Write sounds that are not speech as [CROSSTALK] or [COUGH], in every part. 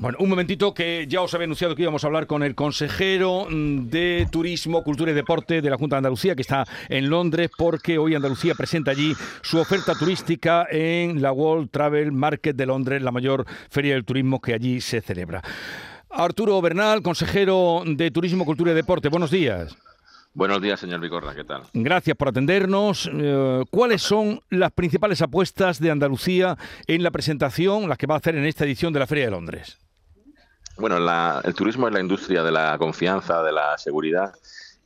Bueno, un momentito que ya os había anunciado que íbamos a hablar con el consejero mm, de Turismo, Cultura y Deporte de la Junta de Andalucía, que está en Londres, porque hoy Andalucía presenta allí su oferta turística en la World Travel Market de Londres, la mayor feria del turismo que allí se celebra. Arturo Bernal, consejero de Turismo, Cultura y Deporte, buenos días. Buenos días, señor Vicorra, ¿qué tal? Gracias por atendernos. Eh, ¿Cuáles son las principales apuestas de Andalucía en la presentación, las que va a hacer en esta edición de la Feria de Londres? Bueno, el turismo es la industria de la confianza, de la seguridad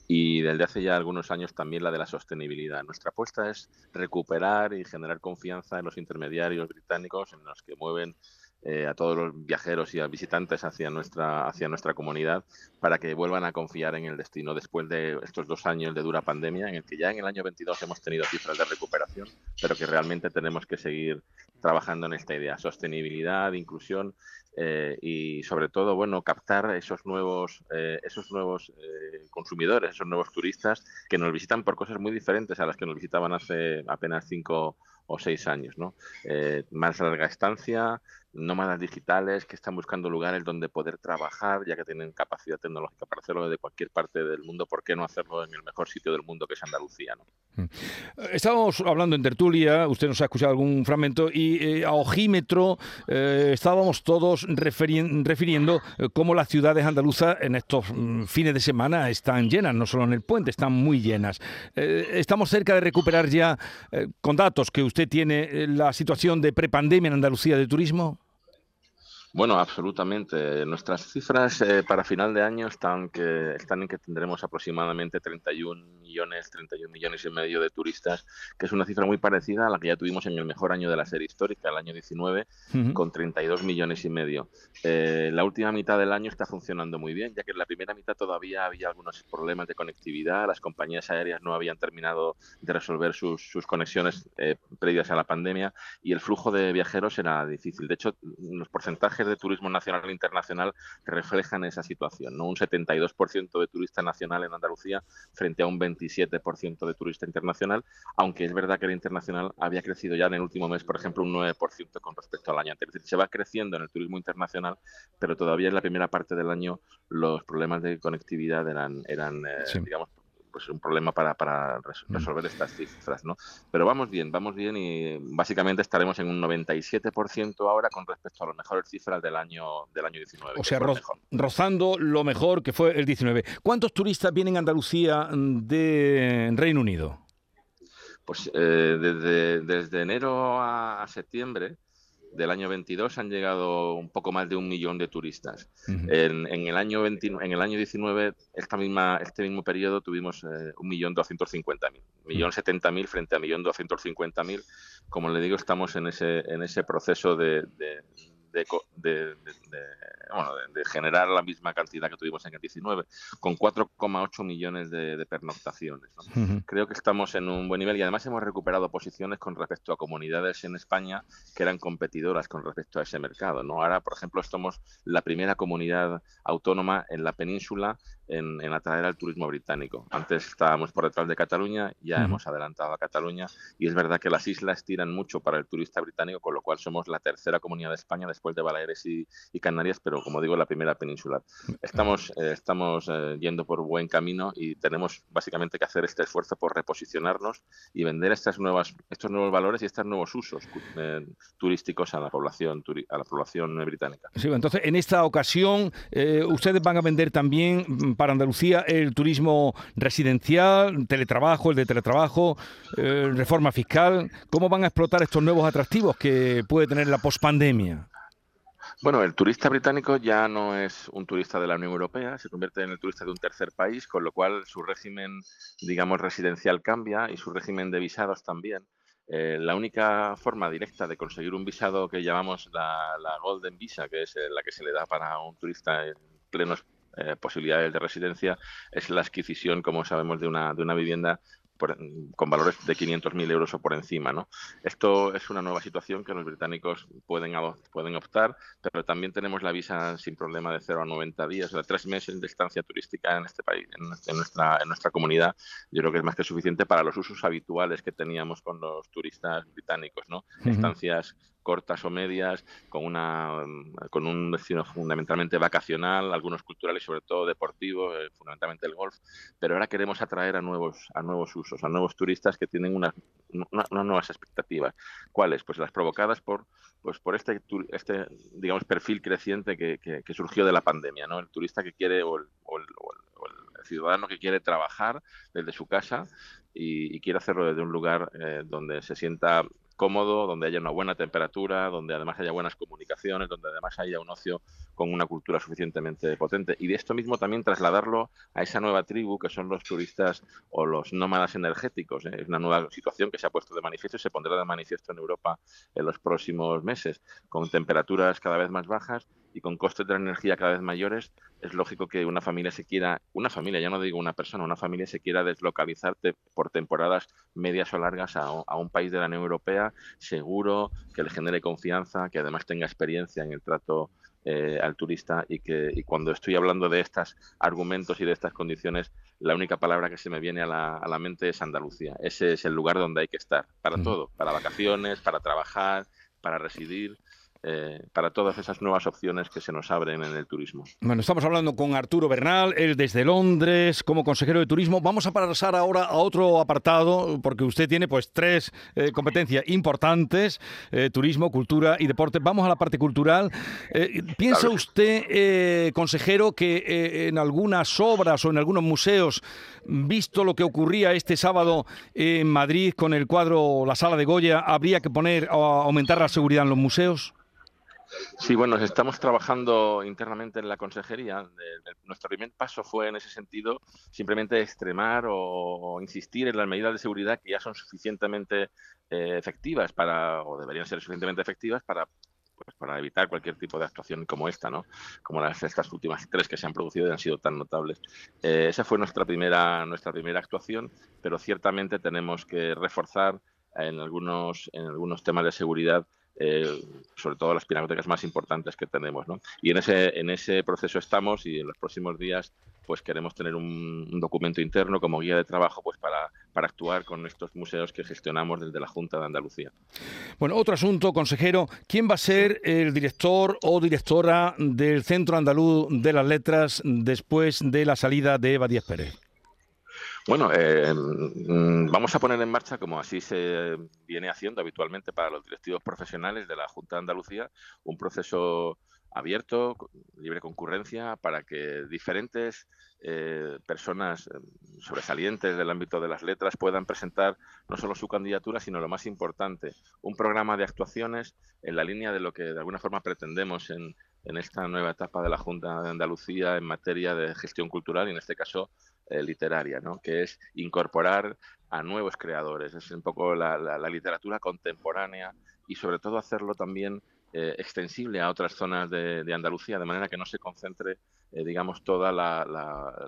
y desde hace ya algunos años también la de la sostenibilidad. Nuestra apuesta es recuperar y generar confianza en los intermediarios británicos en los que mueven eh, a todos los viajeros y a visitantes hacia nuestra, hacia nuestra comunidad para que vuelvan a confiar en el destino después de estos dos años de dura pandemia, en el que ya en el año 22 hemos tenido cifras de recuperación, pero que realmente tenemos que seguir trabajando en esta idea, sostenibilidad, inclusión eh, y sobre todo, bueno, captar esos nuevos, eh, esos nuevos consumidores, esos nuevos turistas que nos visitan por cosas muy diferentes a las que nos visitaban hace apenas cinco o seis años, ¿no? más larga estancia, nómadas digitales que están buscando lugares donde poder trabajar, ya que tienen capacidad tecnológica para hacerlo desde cualquier parte del mundo, ¿por qué no hacerlo en el mejor sitio del mundo que es Andalucía? Mm. Estábamos hablando en tertulia, usted nos ha escuchado algún fragmento, y eh, a ojímetro eh, estábamos todos refiriendo eh, cómo las ciudades andaluzas en estos mm, fines de semana están llenas, no solo en el puente, están muy llenas. estamos cerca de recuperar ya, con datos que usted tiene, la situación de prepandemia en Andalucía de turismo. Bueno, absolutamente. Nuestras cifras eh, para final de año están, que, están en que tendremos aproximadamente 31 millones, 31 millones y medio de turistas, que es una cifra muy parecida a la que ya tuvimos en el mejor año de la serie histórica, el año 19, con 32 millones y medio. Eh, la última mitad del año está funcionando muy bien, ya que en la primera mitad todavía había algunos problemas de conectividad, las compañías aéreas no habían terminado de resolver sus, sus conexiones eh, previas a la pandemia y el flujo de viajeros era difícil. De hecho, los porcentajes de turismo nacional e internacional reflejan esa situación, ¿no? Un 72% de turista nacional en Andalucía frente a un 27% de turista internacional, aunque es verdad que el internacional había crecido ya en el último mes, por ejemplo, un 9% con respecto al año anterior. Es decir, se va creciendo en el turismo internacional, pero todavía en la primera parte del año los problemas de conectividad eran, eran eh, digamos, pues un problema para, para mm. resolver estas cifras, ¿no? Pero vamos bien, vamos bien y básicamente estaremos en un 97% ahora con respecto a las mejores cifras del año del año 19. O sea, rozando lo mejor que fue el 19. ¿Cuántos turistas vienen a Andalucía de Reino Unido? Pues eh, desde, desde enero a septiembre del año 22 han llegado un poco más de un millón de turistas. en, el año 20, en el año 19, esta misma, este mismo periodo, tuvimos eh, un millón doscientos cincuenta mil, millón setenta mil frente a millón doscientos cincuenta mil. Como le digo, estamos en ese, en ese proceso de de, de, generar la misma cantidad que tuvimos en el 19, con 4,8 millones de, pernoctaciones. Creo que estamos en un buen nivel y además hemos recuperado posiciones con respecto a comunidades en España que eran competidoras con respecto a ese mercado. ¿no? Ahora, por ejemplo, somos la primera comunidad autónoma en la península en, atraer al turismo británico. Antes estábamos por detrás de Cataluña, ya hemos adelantado a Cataluña y es verdad que las islas tiran mucho para el turista británico, con lo cual somos la tercera comunidad de España después de Baleares y, Canarias, pero como digo, la primera peninsular. Estamos, eh, estamos eh, yendo por buen camino y tenemos básicamente que hacer este esfuerzo por reposicionarnos y vender estas nuevas, estos nuevos valores y estos nuevos usos eh, turísticos a la población a la población británica. Sí, entonces en esta ocasión ustedes van a vender también para Andalucía el turismo residencial, teletrabajo, el de teletrabajo, eh, reforma fiscal. ¿Cómo van a explotar estos nuevos atractivos que puede tener la pospandemia? Bueno, el turista británico ya no es un turista de la Unión Europea, se convierte en el turista de un tercer país, con lo cual su régimen, digamos, residencial cambia y su régimen de visados también. Eh, la única forma directa de conseguir un visado que llamamos la, la Golden Visa, que es eh, la que se le da para un turista en plenos eh, posibilidades de residencia es la adquisición, como sabemos, de una, de una vivienda con valores de 500.000 euros o por encima. ¿no? Esto es una nueva situación que los británicos pueden, pueden optar, pero también tenemos la visa sin problema de 0 a 90 días, o sea, tres meses de estancia turística en este país, en, nuestra, en nuestra comunidad. Yo creo que es más que suficiente para los usos habituales que teníamos con los turistas británicos. ¿no? Estancias cortas o medias, con, una, con un destino fundamentalmente vacacional, algunos culturales, sobre todo deportivos, eh, fundamentalmente el golf, pero ahora queremos atraer a nuevos, a nuevos usos, a nuevos turistas que tienen unas, nuevas expectativas. ¿Cuáles? Pues las provocadas por, pues por este, este digamos, perfil creciente que, que, surgió de la pandemia, ¿no? El turista que quiere o el, o el, ciudadano que quiere trabajar desde su casa y, quiere hacerlo desde un lugar eh, donde se sienta cómodo, donde haya una buena temperatura, donde además haya buenas comunicaciones, donde además haya un ocio con una cultura suficientemente potente. Y de esto mismo también trasladarlo a esa nueva tribu que son los turistas o los nómadas energéticos. ¿eh? Es una nueva situación que se ha puesto de manifiesto y se pondrá de manifiesto en Europa en los próximos meses, con temperaturas cada vez más bajas y con costes de la energía cada vez mayores, es lógico que una familia se quiera, una familia, ya no digo una persona, una familia se quiera deslocalizar por temporadas medias o largas a, un país de la Unión Europea seguro, que le genere confianza, que además tenga experiencia en el trato eh, al turista y que y cuando estoy hablando de estos argumentos y de estas condiciones, la única palabra que se me viene a la, a la mente es Andalucía. Ese es el lugar donde hay que estar, para todo, para vacaciones, para trabajar, para residir. Eh, para todas esas nuevas opciones que se nos abren en el turismo. Bueno, estamos hablando con Arturo Bernal, él desde Londres, como consejero de turismo. Vamos a pasar ahora a otro apartado, porque usted tiene pues tres eh, competencias importantes, eh, turismo, cultura y deporte. Vamos a la parte cultural. ¿Piensa usted, consejero, que en algunas obras o en algunos museos, visto lo que ocurría este sábado en Madrid con el cuadro La Sala de Goya, habría que poner o aumentar la seguridad en los museos? Sí, bueno, estamos trabajando internamente en la consejería. Nuestro primer paso fue en ese sentido simplemente extremar o, insistir en las medidas de seguridad que ya son suficientemente eh, efectivas para, o deberían ser suficientemente efectivas para pues, para evitar cualquier tipo de actuación como esta, ¿no? Como las estas últimas tres que se han producido y han sido tan notables. Eh, esa fue nuestra primera nuestra primera actuación, pero ciertamente tenemos que reforzar en algunos en algunos temas de seguridad eh, sobre todo las pinacotecas más importantes que tenemos. ¿no? Y en ese, en ese proceso estamos y en los próximos días pues queremos tener un, documento interno como guía de trabajo pues para, para actuar con estos museos que gestionamos desde la Junta de Andalucía. Bueno, otro asunto, consejero, ¿quién va a ser el director o directora del Centro Andaluz de las Letras después de la salida de Eva Díaz Pérez? Bueno, eh, mm, vamos a poner en marcha, como así se viene haciendo habitualmente para los directivos profesionales de la Junta de Andalucía, un proceso abierto, libre concurrencia, para que diferentes eh, personas eh, sobresalientes del ámbito de las letras puedan presentar no solo su candidatura, sino lo más importante, un programa de actuaciones en la línea de lo que de alguna forma pretendemos en, en esta nueva etapa de la Junta de Andalucía en materia de gestión cultural y en este caso eh, literaria, ¿no? que es incorporar a nuevos creadores, es un poco la, literatura contemporánea y sobre todo hacerlo también eh, extensible a otras zonas de, Andalucía, de manera que no se concentre, eh, digamos, toda la,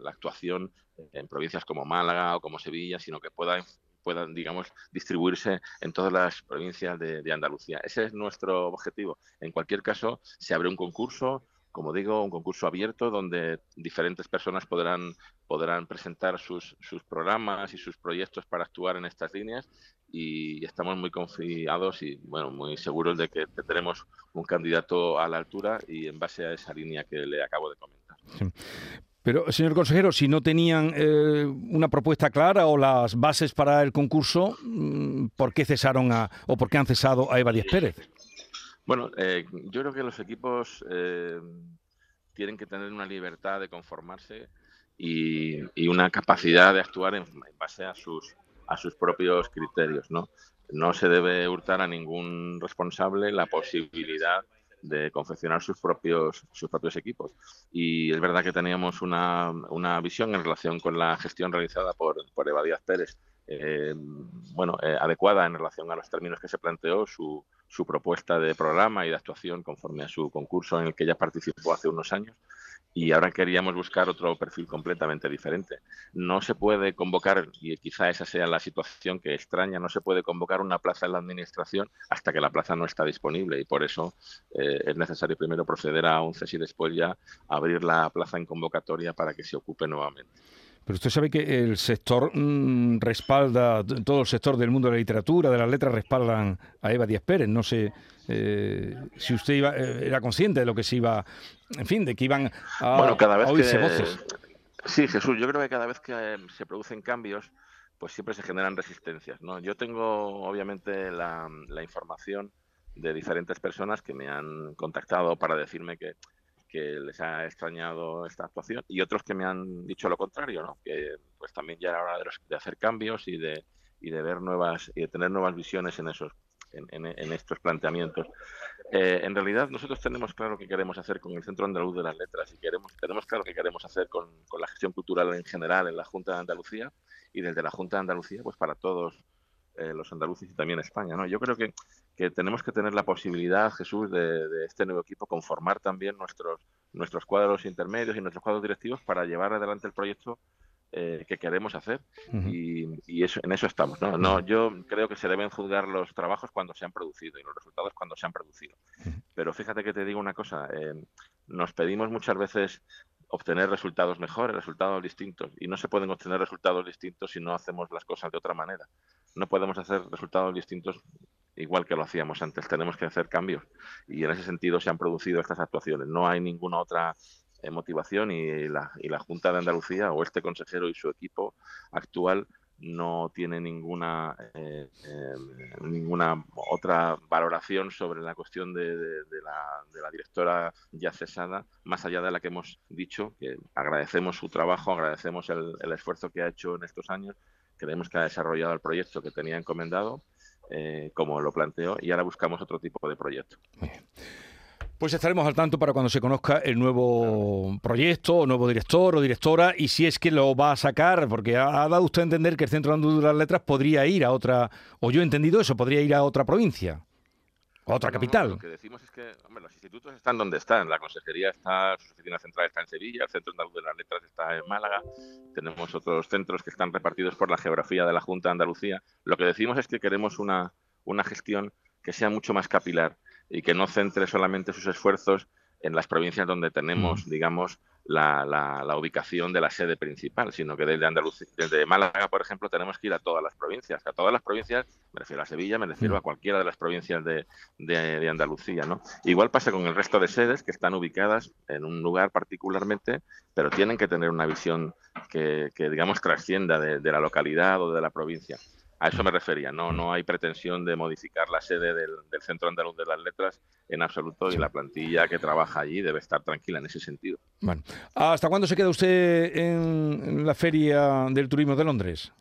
actuación en provincias como Málaga o como Sevilla, sino que pueda puedan, digamos, distribuirse en todas las provincias de, de, Andalucía. Ese es nuestro objetivo. En cualquier caso, se abre un concurso, como digo, un concurso abierto donde diferentes personas podrán, podrán presentar sus, sus programas y sus proyectos para actuar en estas líneas y estamos muy confiados y bueno, muy seguros de que tendremos un candidato a la altura y en base a esa línea que le acabo de comentar. Pero, señor consejero, si no tenían eh, una propuesta clara o las bases para el concurso, mm, ¿por qué cesaron a, o por qué han cesado a Eva Díaz Pérez? Bueno, eh, yo creo que los equipos eh, tienen que tener una libertad de conformarse y, una capacidad de actuar en, base a sus, a sus propios criterios. ¿no? no se debe hurtar a ningún responsable la posibilidad de confeccionar sus propios sus propios equipos y es verdad que teníamos una, visión en relación con la gestión realizada por, por Eva Díaz Pérez eh, bueno adecuada en relación a los términos que se planteó su, su propuesta de programa y de actuación conforme a su concurso en el que ella participó hace unos años y ahora queríamos buscar otro perfil completamente diferente. No se puede convocar, y quizá esa sea la situación que extraña, no se puede convocar una plaza en la administración hasta que la plaza no está disponible y por eso eh, es necesario primero proceder a un cese y después ya abrir la plaza en convocatoria para que se ocupe nuevamente. Pero usted sabe que el sector mm, respalda, todo el sector del mundo de la literatura, de las letras, respaldan a Eva Díaz Pérez. No sé eh, si usted iba, eh, era consciente de lo que se iba, en fin, de que iban a, bueno, cada vez oírse que, voces. Sí, Jesús, yo creo que cada vez que eh, se producen cambios, pues siempre se generan resistencias. ¿no? Yo tengo, obviamente, la, la información de diferentes personas que me han contactado para decirme que que les ha extrañado esta actuación y otros que me han dicho lo contrario, ¿no? que pues también ya era hora de, hacer cambios y de, y de ver nuevas y de tener nuevas visiones en esos en, en, estos planteamientos. Eh, en realidad nosotros tenemos claro qué queremos hacer con el Centro Andaluz de las Letras y queremos tenemos claro qué queremos hacer con, con la gestión cultural en general en la Junta de Andalucía y desde la Junta de Andalucía pues para todos eh, los andaluces y también España. ¿no? Yo creo que, que tenemos que tener la posibilidad, Jesús, de, de, este nuevo equipo conformar también nuestros, nuestros cuadros intermedios y nuestros cuadros directivos para llevar adelante el proyecto eh, que queremos hacer uh -huh. y, y, eso, en eso estamos. ¿no? No, yo creo que se deben juzgar los trabajos cuando se han producido y los resultados cuando se han producido. Uh -huh. Pero fíjate que te digo una cosa, eh, nos pedimos muchas veces obtener resultados mejores, resultados distintos. Y no se pueden obtener resultados distintos si no hacemos las cosas de otra manera. No podemos hacer resultados distintos igual que lo hacíamos antes. Tenemos que hacer cambios. Y en ese sentido se han producido estas actuaciones. No hay ninguna otra eh, motivación y la, y la Junta de Andalucía o este consejero y su equipo actual no tiene ninguna eh, eh, ninguna otra valoración sobre la cuestión de, la, directora ya cesada, más allá de la que hemos dicho, que agradecemos su trabajo, agradecemos el esfuerzo que ha hecho en estos años, creemos que ha desarrollado el proyecto que tenía encomendado, eh, como lo planteó, y ahora buscamos otro tipo de proyecto. Pues estaremos al tanto para cuando se conozca el nuevo proyecto, o nuevo director o directora, y si es que lo va a sacar, porque ha, dado usted a entender que el Centro de las Letras podría ir a otra, o yo he entendido eso, podría ir a otra provincia. Otra no, capital. No, lo que decimos es que hombre, los institutos están donde están. La consejería está, su oficina central está en Sevilla, el Centro Andaluz de las Letras está en Málaga. Tenemos otros centros que están repartidos por la geografía de la Junta de Andalucía. Lo que decimos es que queremos una, una gestión que sea mucho más capilar y que no centre solamente sus esfuerzos en las provincias donde tenemos, mm. digamos, la, la, la, ubicación de la sede principal, sino que desde Andalucía, desde Málaga, por ejemplo, tenemos que ir a todas las provincias. A todas las provincias, me refiero a Sevilla, me refiero mm. a cualquiera de las provincias de, de, de, Andalucía, ¿no? Igual pasa con el resto de sedes que están ubicadas en un lugar particularmente, pero tienen que tener una visión que, que digamos, trascienda de, de la localidad o de la provincia. A eso me refería, no, no hay pretensión de modificar la sede del, del, Centro Andaluz de las Letras en absoluto y la plantilla que trabaja allí debe estar tranquila en ese sentido. Bueno, ¿hasta cuándo se queda usted en la Feria del Turismo de Londres?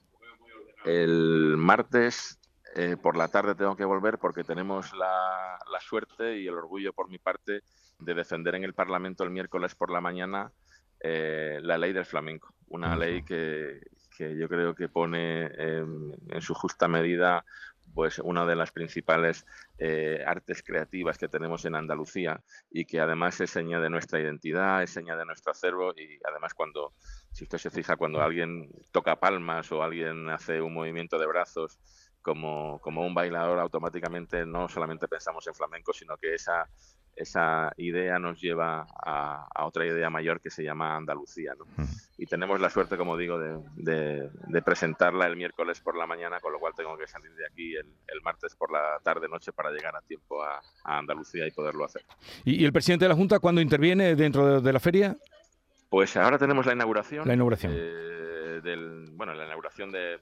El martes eh, por la tarde tengo que volver porque tenemos la, la, suerte y el orgullo por mi parte de defender en el Parlamento el miércoles por la mañana eh, la ley del flamenco, una ley que, que yo creo que pone eh, en su justa medida pues una de las principales eh, artes creativas que tenemos en Andalucía y que además es seña de nuestra identidad, es seña de nuestro acervo y además cuando, si usted se fija, cuando alguien toca palmas o alguien hace un movimiento de brazos como, como un bailador, automáticamente no solamente pensamos en flamenco, sino que esa, esa idea nos lleva a, a, otra idea mayor que se llama Andalucía. ¿no? Y tenemos la suerte, como digo, de, de, de, presentarla el miércoles por la mañana, con lo cual tengo que salir de aquí el, el martes por la tarde-noche para llegar a tiempo a, a, Andalucía y poderlo hacer. ¿Y, ¿Y, el presidente de la Junta cuándo interviene dentro de, de, la feria? Pues ahora tenemos la inauguración. La inauguración. Eh, del, bueno, la inauguración de,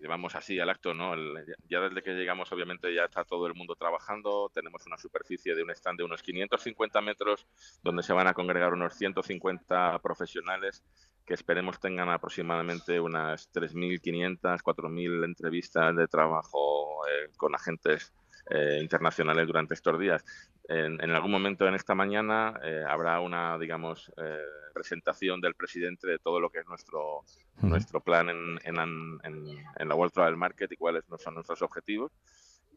llevamos así al acto, ¿no? El, ya desde que llegamos, obviamente, ya está todo el mundo trabajando. Tenemos una superficie de un stand de unos 550 metros, donde se van a congregar unos 150 profesionales que esperemos tengan aproximadamente unas 3.500, 4.000 entrevistas de trabajo eh, con agentes eh, internacionales durante estos días. En, en, algún momento en esta mañana eh, habrá una, digamos, eh, presentación del presidente de todo lo que es nuestro, nuestro plan en, en, en, la World Travel Market y cuáles son nuestros objetivos.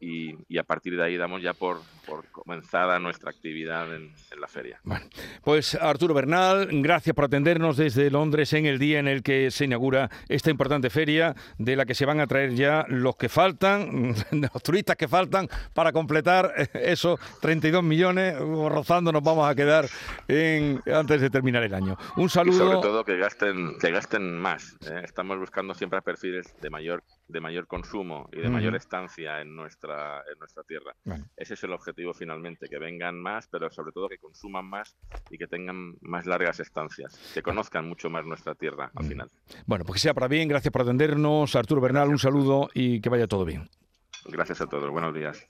Y, a partir de ahí damos ya por, por comenzada nuestra actividad en, la feria. Bueno, pues Arturo Bernal, gracias por atendernos desde Londres en el día en el que se inaugura esta importante feria de la que se van a traer ya los que faltan, [LAUGHS] los turistas que faltan para completar esos 32 millones, rozando nos vamos a quedar en, antes de terminar el año. Un saludo. Y sobre todo que gasten, que gasten más. ¿eh? Estamos buscando siempre perfiles de mayor, de mayor consumo y de mayor estancia en nuestra, en nuestra tierra. Ese es el objetivo finalmente, que vengan más, pero sobre todo que consuman más y que tengan más largas estancias, que conozcan mucho más nuestra tierra al final. Bueno, pues que sea para bien, gracias por atendernos. Arturo Bernal, un saludo y que vaya todo bien. Gracias a todos, buenos días.